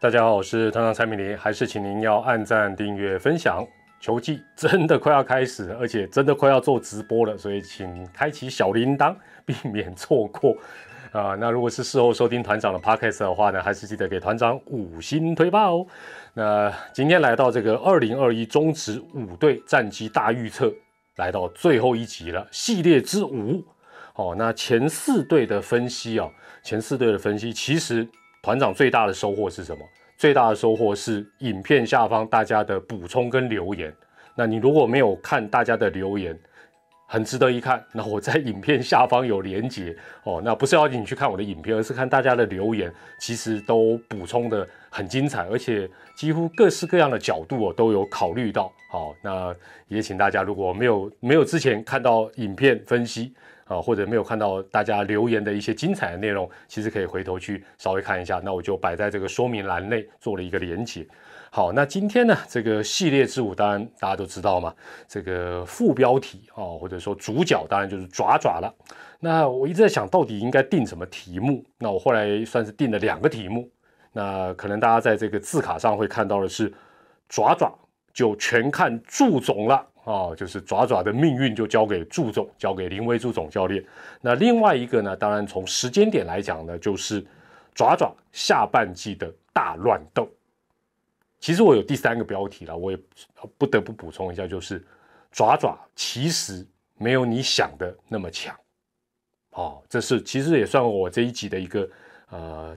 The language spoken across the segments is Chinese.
大家好，我是团长蔡明林，还是请您要按赞、订阅、分享。球季真的快要开始，而且真的快要做直播了，所以请开启小铃铛，避免错过。啊，那如果是事后收听团长的 podcast 的话呢，还是记得给团长五星推爆哦。那今天来到这个二零二一中职五队战绩大预测，来到最后一集了，系列之五。哦，那前四队的分析哦，前四队的分析，其实团长最大的收获是什么？最大的收获是影片下方大家的补充跟留言。那你如果没有看大家的留言，很值得一看。那我在影片下方有连结哦。那不是要你去看我的影片，而是看大家的留言，其实都补充的很精彩，而且几乎各式各样的角度哦都有考虑到。好，那也请大家如果没有没有之前看到影片分析啊，或者没有看到大家留言的一些精彩的内容，其实可以回头去稍微看一下。那我就摆在这个说明栏内做了一个连接。好，那今天呢，这个系列之舞，当然大家都知道嘛，这个副标题哦，或者说主角，当然就是爪爪了。那我一直在想到底应该定什么题目，那我后来算是定了两个题目。那可能大家在这个字卡上会看到的是爪爪，就全看祝总了啊，就是爪爪的命运就交给祝总，交给林威祝总教练。那另外一个呢，当然从时间点来讲呢，就是爪爪下半季的大乱斗。其实我有第三个标题了，我也不得不补充一下，就是爪爪其实没有你想的那么强，哦，这是其实也算我这一集的一个呃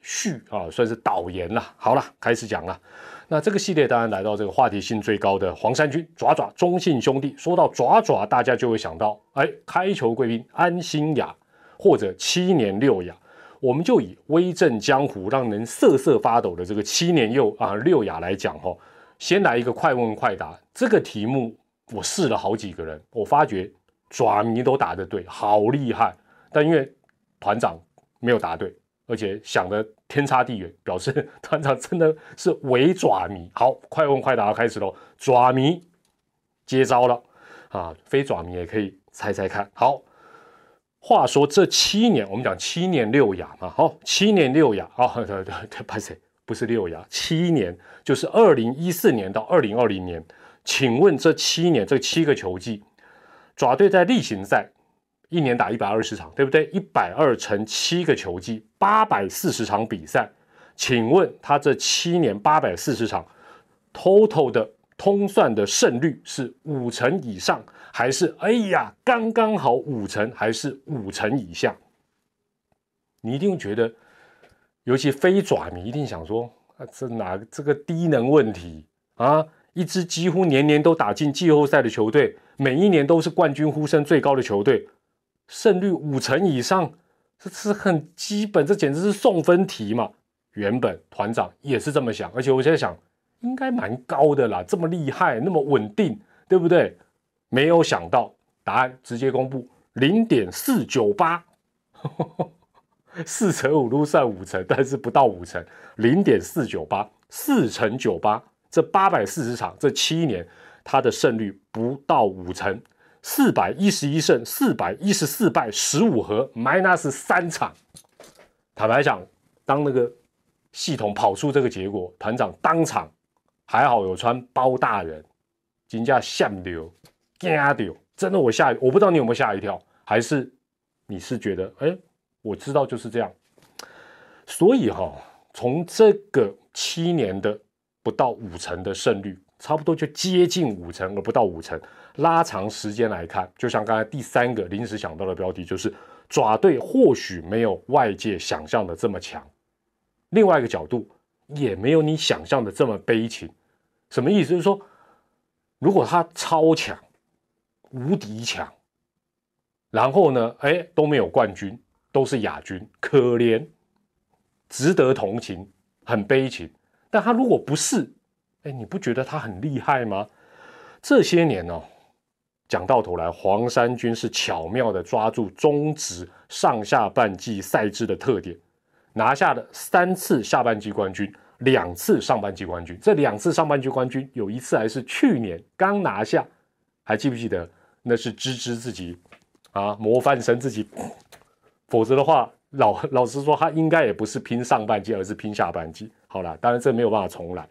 序啊，算是导言了。好了，开始讲了。那这个系列当然来到这个话题性最高的黄山军爪爪中信兄弟，说到爪爪，大家就会想到哎，开球贵宾安心雅或者七年六雅。我们就以威震江湖、让人瑟瑟发抖的这个七年又啊六雅来讲哈，先来一个快问快答。这个题目我试了好几个人，我发觉爪迷都答得对，好厉害。但因为团长没有答对，而且想的天差地远，表示 团长真的是伪爪迷。好，快问快答开始喽，爪迷接招了啊，非爪迷也可以猜猜看。好。话说这七年，我们讲七年六雅嘛，好，七年六雅啊，对 对对，不是不是六雅，七年就是二零一四年到二零二零年。请问这七年这七个球季，爪队在例行赛一年打一百二十场，对不对？一百二乘七个球季，八百四十场比赛。请问他这七年八百四十场，total 的通算的胜率是五成以上？还是哎呀，刚刚好五成，还是五成以下？你一定觉得，尤其非爪迷一定想说啊，这哪这个低能问题啊？一支几乎年年都打进季后赛的球队，每一年都是冠军呼声最高的球队，胜率五成以上，这是很基本，这简直是送分题嘛！原本团长也是这么想，而且我现在想，应该蛮高的啦，这么厉害，那么稳定，对不对？没有想到答案直接公布零点四九八，四乘五都算五成，但是不到五成，零点四九八，四乘九八，这八百四十场这七年，他的胜率不到五成，四百一十一胜，四百一十四败，十五和 minus 三场。坦白讲，当那个系统跑出这个结果，团长当场还好有穿包大人，金价下流。吓掉！真的，我吓，我不知道你有没有吓一跳，还是你是觉得，哎，我知道就是这样。所以哈，从这个七年的不到五成的胜率，差不多就接近五成，而不到五成，拉长时间来看，就像刚才第三个临时想到的标题，就是爪队或许没有外界想象的这么强，另外一个角度也没有你想象的这么悲情。什么意思？就是说，如果他超强。无敌强，然后呢？哎，都没有冠军，都是亚军，可怜，值得同情，很悲情。但他如果不是，哎，你不觉得他很厉害吗？这些年呢，讲到头来，黄山军是巧妙的抓住中职上下半季赛制的特点，拿下了三次下半季冠军，两次上半季冠军。这两次上半季冠军，有一次还是去年刚拿下，还记不记得？那是芝芝自己啊，模范生自己，否则的话，老老实说，他应该也不是拼上半季，而是拼下半季。好了，当然这没有办法重来。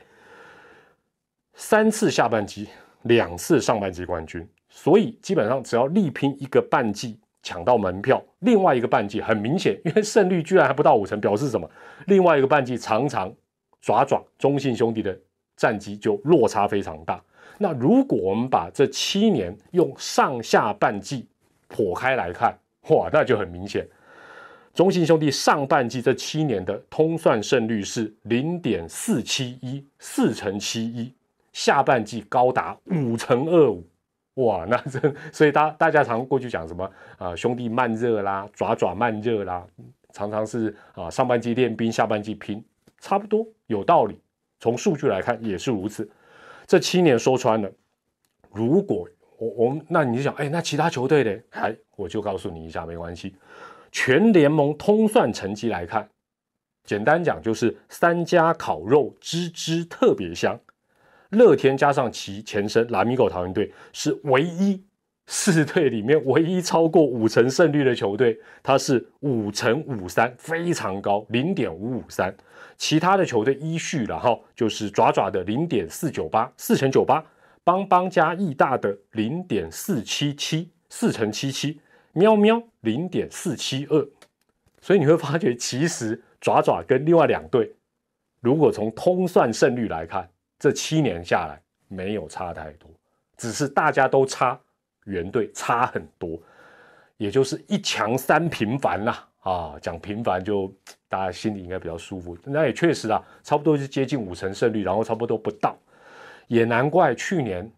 三次下半季，两次上半季冠军，所以基本上只要力拼一个半季抢到门票，另外一个半季很明显，因为胜率居然还不到五成，表示什么？另外一个半季常常爪爪中信兄弟的战绩就落差非常大。那如果我们把这七年用上下半季剖开来看，哇，那就很明显。中信兄弟上半季这七年的通算胜率是零点四七一，四乘七一；下半季高达五乘二五，哇，那这所以大大家常过去讲什么啊，兄弟慢热啦，爪爪慢热啦，常常是啊上半季练兵，下半季拼，差不多有道理。从数据来看也是如此。这七年说穿了，如果我我们那你就想，哎，那其他球队呢？哎，我就告诉你一下，没关系。全联盟通算成绩来看，简单讲就是三家烤肉吱吱特别香。乐天加上其前身拉米狗桃园队是唯一四队里面唯一超过五成胜率的球队，它是五成五三，非常高，零点五五三。其他的球队依序然后就是爪爪的零点四九八，四乘九八；邦邦加义大的零点四七七，四乘七七；喵喵零点四七二。所以你会发觉，其实爪爪跟另外两队，如果从通算胜率来看，这七年下来没有差太多，只是大家都差原队差很多，也就是一强三平凡啦。啊，讲平凡就大家心里应该比较舒服。那也确实啊，差不多是接近五成胜率，然后差不多不到，也难怪去年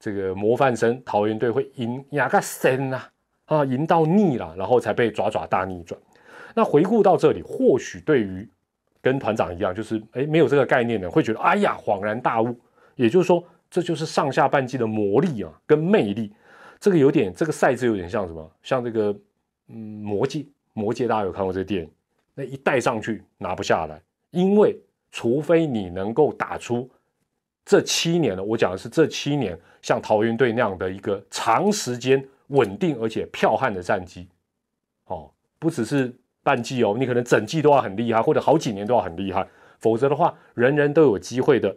这个模范生桃园队会赢亚个森呐，啊，赢到腻了，然后才被爪爪大逆转。那回顾到这里，或许对于跟团长一样，就是哎没有这个概念的，会觉得哎呀恍然大悟。也就是说，这就是上下半季的魔力啊，跟魅力。这个有点，这个赛制有点像什么？像这个嗯魔戒。魔戒大家有看过这个电影？那一带上去拿不下来，因为除非你能够打出这七年的，我讲的是这七年像桃园队那样的一个长时间稳定而且剽悍的战绩，哦，不只是半季哦，你可能整季都要很厉害，或者好几年都要很厉害，否则的话，人人都有机会的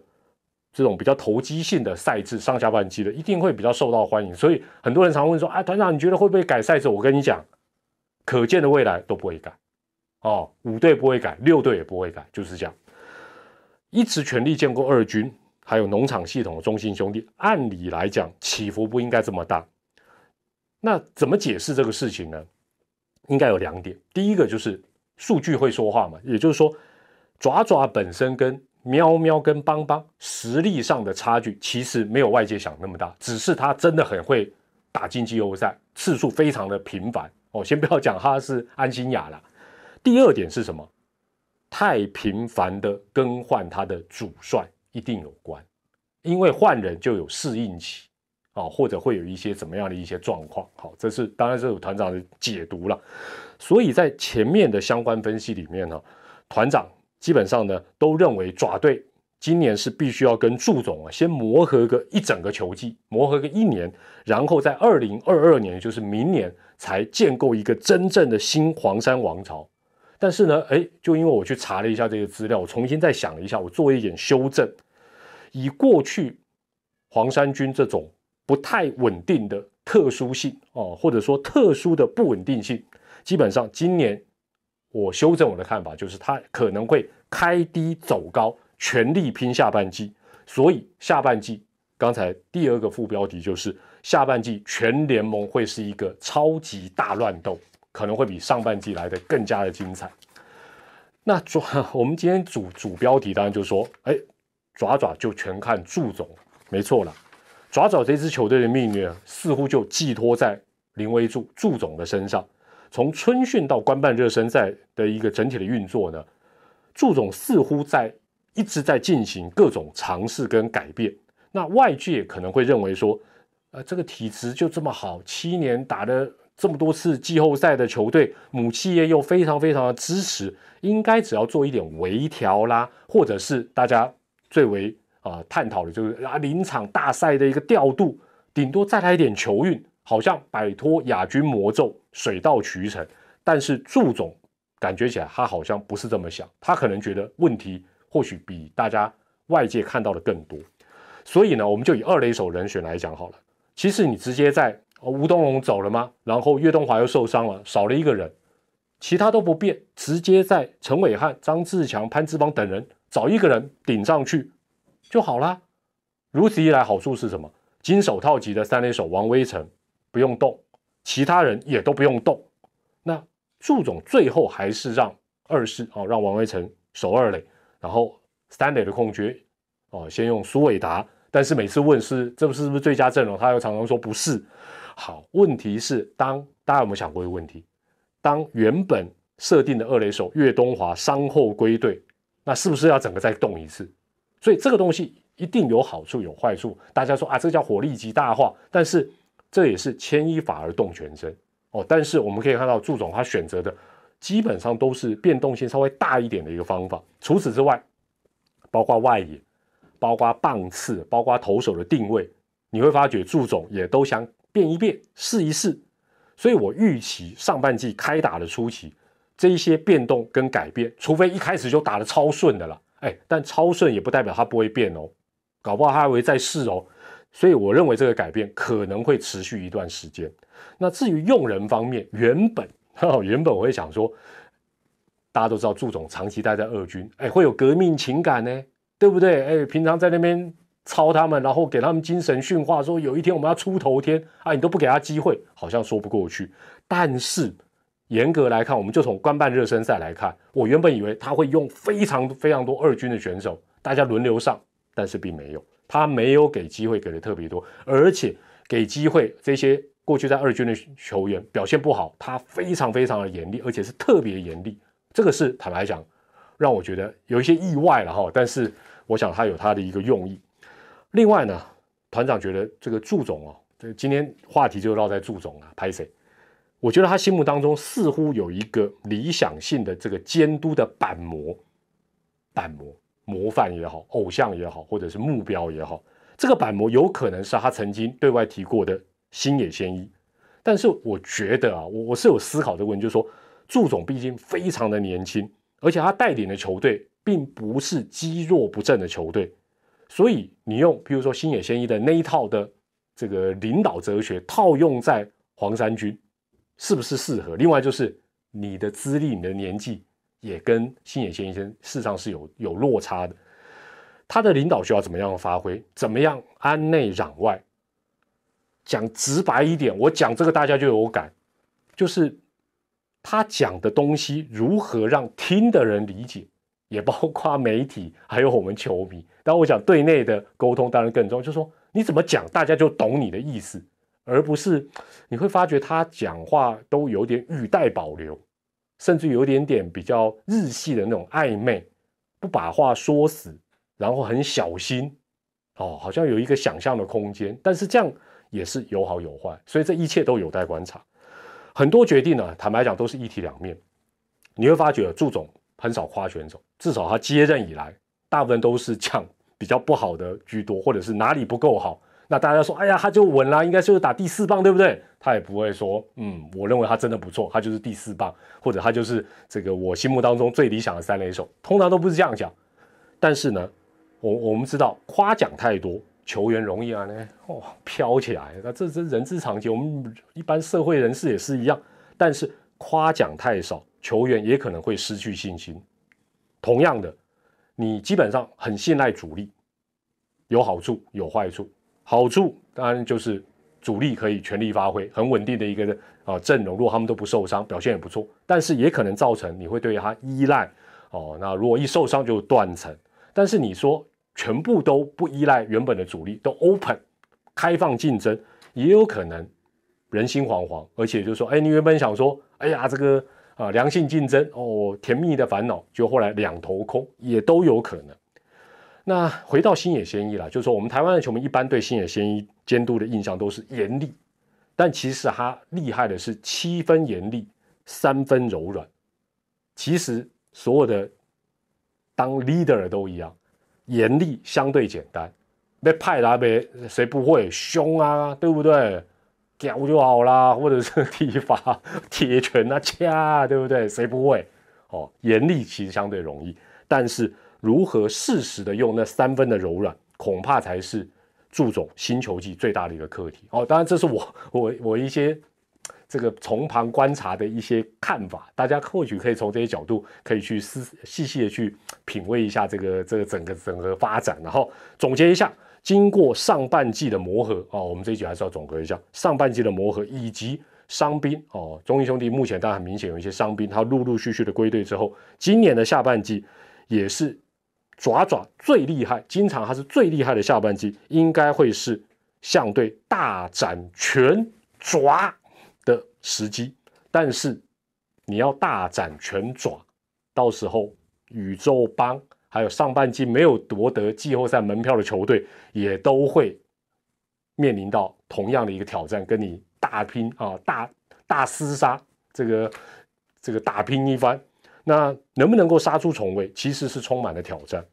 这种比较投机性的赛制，上下半季的一定会比较受到欢迎。所以很多人常问说：“啊，团长，你觉得会不会改赛制？”我跟你讲。可见的未来都不会改，哦，五队不会改，六队也不会改，就是这样。一直全力建构二军，还有农场系统的中心兄弟，按理来讲起伏不应该这么大。那怎么解释这个事情呢？应该有两点。第一个就是数据会说话嘛，也就是说，爪爪本身跟喵喵跟邦邦实力上的差距，其实没有外界想那么大，只是他真的很会打进季后赛，次数非常的频繁。哦，先不要讲他是安心雅了。第二点是什么？太频繁的更换他的主帅一定有关，因为换人就有适应期啊，或者会有一些怎么样的一些状况。好，这是当然是有团长的解读了。所以在前面的相关分析里面呢，团长基本上呢都认为爪队。今年是必须要跟祝总啊先磨合个一整个球季，磨合个一年，然后在二零二二年，就是明年才建构一个真正的新黄山王朝。但是呢，哎，就因为我去查了一下这个资料，我重新再想了一下，我做一点修正。以过去黄山军这种不太稳定的特殊性哦，或者说特殊的不稳定性，基本上今年我修正我的看法，就是它可能会开低走高。全力拼下半季，所以下半季刚才第二个副标题就是下半季全联盟会是一个超级大乱斗，可能会比上半季来的更加的精彩。那抓我们今天主主标题当然就说，哎，爪爪就全看祝总，没错了。爪爪这支球队的命运似乎就寄托在林威柱祝总的身上。从春训到官办热身赛的一个整体的运作呢，祝总似乎在。一直在进行各种尝试跟改变，那外界可能会认为说，呃，这个体质就这么好，七年打了这么多次季后赛的球队，母企业又非常非常的支持，应该只要做一点微调啦，或者是大家最为啊探讨的就是啊临场大赛的一个调度，顶多再来一点球运，好像摆脱亚军魔咒，水到渠成。但是祝总感觉起来他好像不是这么想，他可能觉得问题或许比大家外界看到的更多。所以呢，我们就以二垒手人选来讲好了。其实你直接在吴东龙走了吗？然后岳东华又受伤了，少了一个人，其他都不变，直接在陈伟汉、张志强、潘志邦等人找一个人顶上去就好啦。如此一来，好处是什么？金手套级的三垒手王威成不用动，其他人也都不用动。那祝总最后还是让二世哦，让王威成守二垒，然后三垒的空缺哦，先用苏伟达。但是每次问是这不是不是最佳阵容，他又常常说不是。好，问题是当大家有没有想过一个问题？当原本设定的二垒手岳东华伤后归队，那是不是要整个再动一次？所以这个东西一定有好处有坏处。大家说啊，这叫火力极大化，但是这也是牵一发而动全身哦。但是我们可以看到，祝总他选择的基本上都是变动性稍微大一点的一个方法。除此之外，包括外野。包括棒次，包括投手的定位，你会发觉祝总也都想变一变，试一试。所以我预期上半季开打的初期，这一些变动跟改变，除非一开始就打得超顺的了，哎，但超顺也不代表它不会变哦，搞不好它还会再试哦。所以我认为这个改变可能会持续一段时间。那至于用人方面，原本原本我会想说，大家都知道祝总长期待在二军，哎，会有革命情感呢。对不对？哎，平常在那边操他们，然后给他们精神训话，说有一天我们要出头天啊，你都不给他机会，好像说不过去。但是严格来看，我们就从官办热身赛来看，我原本以为他会用非常非常多二军的选手，大家轮流上，但是并没有，他没有给机会给的特别多，而且给机会这些过去在二军的球员表现不好，他非常非常的严厉，而且是特别严厉。这个是坦白讲。让我觉得有一些意外了哈，但是我想他有他的一个用意。另外呢，团长觉得这个祝总哦，这今天话题就绕在祝总啊，拍谁？我觉得他心目当中似乎有一个理想性的这个监督的板模、板模模范也好，偶像也好，或者是目标也好，这个板模有可能是他曾经对外提过的星野先一。但是我觉得啊，我我是有思考这个问题，就是说祝总毕竟非常的年轻。而且他带领的球队并不是积弱不振的球队，所以你用比如说星野仙一的那一套的这个领导哲学套用在黄山军，是不是适合？另外就是你的资历、你的年纪也跟星野先生事实上是有有落差的。他的领导需要怎么样发挥？怎么样安内攘外？讲直白一点，我讲这个大家就有感，就是。他讲的东西如何让听的人理解，也包括媒体还有我们球迷。但我讲对内的沟通当然更重要，就是说你怎么讲，大家就懂你的意思，而不是你会发觉他讲话都有点语带保留，甚至有点点比较日系的那种暧昧，不把话说死，然后很小心哦，好像有一个想象的空间。但是这样也是有好有坏，所以这一切都有待观察。很多决定呢，坦白讲都是一体两面。你会发觉祝总很少夸选手，至少他接任以来，大部分都是讲比较不好的居多，或者是哪里不够好。那大家说，哎呀，他就稳了，应该就是打第四棒，对不对？他也不会说，嗯，我认为他真的不错，他就是第四棒，或者他就是这个我心目当中最理想的三垒手，通常都不是这样讲。但是呢，我我们知道夸奖太多。球员容易啊呢，哦飘起来，那这这人之常情，我们一般社会人士也是一样。但是夸奖太少，球员也可能会失去信心。同样的，你基本上很信赖主力，有好处有坏处。好处当然就是主力可以全力发挥，很稳定的一个啊阵容，如果他们都不受伤，表现也不错。但是也可能造成你会对他依赖哦，那如果一受伤就断层。但是你说。全部都不依赖原本的主力，都 open 开放竞争，也有可能人心惶惶，而且就是说，哎，你原本想说，哎呀，这个啊良性竞争哦，甜蜜的烦恼，就后来两头空，也都有可能。那回到星野先一啦，就是说，我们台湾的球迷一般对星野先一监督的印象都是严厉，但其实他厉害的是七分严厉，三分柔软。其实所有的当 leader 都一样。严厉相对简单，被派来呗，谁不会凶啊？对不对？屌就好啦，或者是体罚、铁拳啊、掐，对不对？谁不会？哦，严厉其实相对容易，但是如何适时的用那三分的柔软，恐怕才是祝总新球季最大的一个课题。哦，当然这是我我我一些。这个从旁观察的一些看法，大家或许可以从这些角度可以去思细细的去品味一下这个这个整个整个发展，然后总结一下，经过上半季的磨合哦，我们这一集还是要总结一下上半季的磨合以及伤兵哦，中英兄弟目前当然很明显有一些伤兵，他陆陆续续的归队之后，今年的下半季也是爪爪最厉害，经常他是最厉害的下半季，应该会是相对大展拳爪。的时机，但是你要大展拳爪，到时候宇宙帮还有上半季没有夺得季后赛门票的球队，也都会面临到同样的一个挑战，跟你大拼啊，大大厮杀，这个这个打拼一番，那能不能够杀出重围，其实是充满了挑战。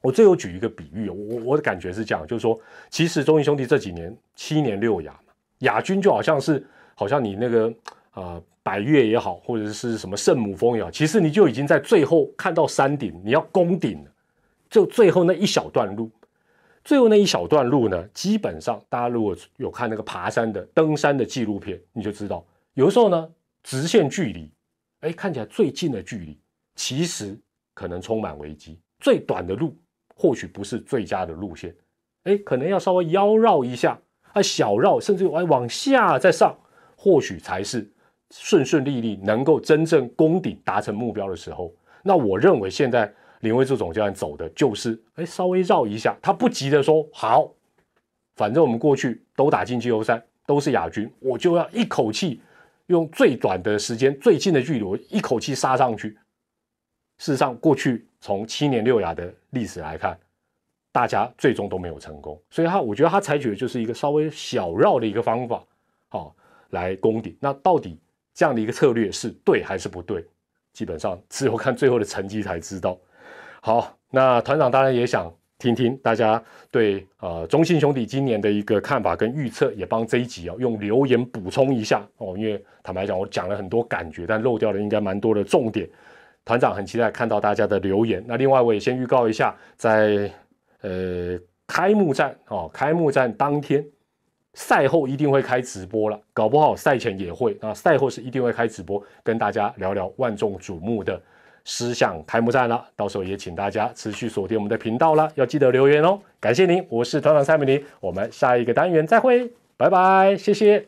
我最后举一个比喻，我我的感觉是这样，就是说，其实中英兄弟这几年七年六亚嘛，亚军就好像是。好像你那个啊，百越也好，或者是什么圣母峰也好，其实你就已经在最后看到山顶，你要攻顶了，就最后那一小段路。最后那一小段路呢，基本上大家如果有看那个爬山的、登山的纪录片，你就知道，有的时候呢，直线距离，哎，看起来最近的距离，其实可能充满危机。最短的路或许不是最佳的路线，哎，可能要稍微腰绕一下，啊，小绕，甚至哎往下再上。或许才是顺顺利利能够真正攻顶达成目标的时候。那我认为现在林威柱总教练走的就是，哎，稍微绕一下，他不急的说好，反正我们过去都打进季后赛，都是亚军，我就要一口气用最短的时间、最近的距离，我一口气杀上去。事实上，过去从七年六亚的历史来看，大家最终都没有成功，所以他我觉得他采取的就是一个稍微小绕的一个方法，好。来攻顶，那到底这样的一个策略是对还是不对？基本上只有看最后的成绩才知道。好，那团长当然也想听听大家对呃中信兄弟今年的一个看法跟预测，也帮这一集啊用留言补充一下哦。因为坦白讲，我讲了很多感觉，但漏掉了应该蛮多的重点。团长很期待看到大家的留言。那另外我也先预告一下，在呃开幕战哦，开幕战当天。赛后一定会开直播了，搞不好赛前也会啊。赛后是一定会开直播，跟大家聊聊万众瞩目的思想开幕战了。到时候也请大家持续锁定我们的频道了，要记得留言哦。感谢您，我是团长蔡美玲，我们下一个单元再会，拜拜，谢谢。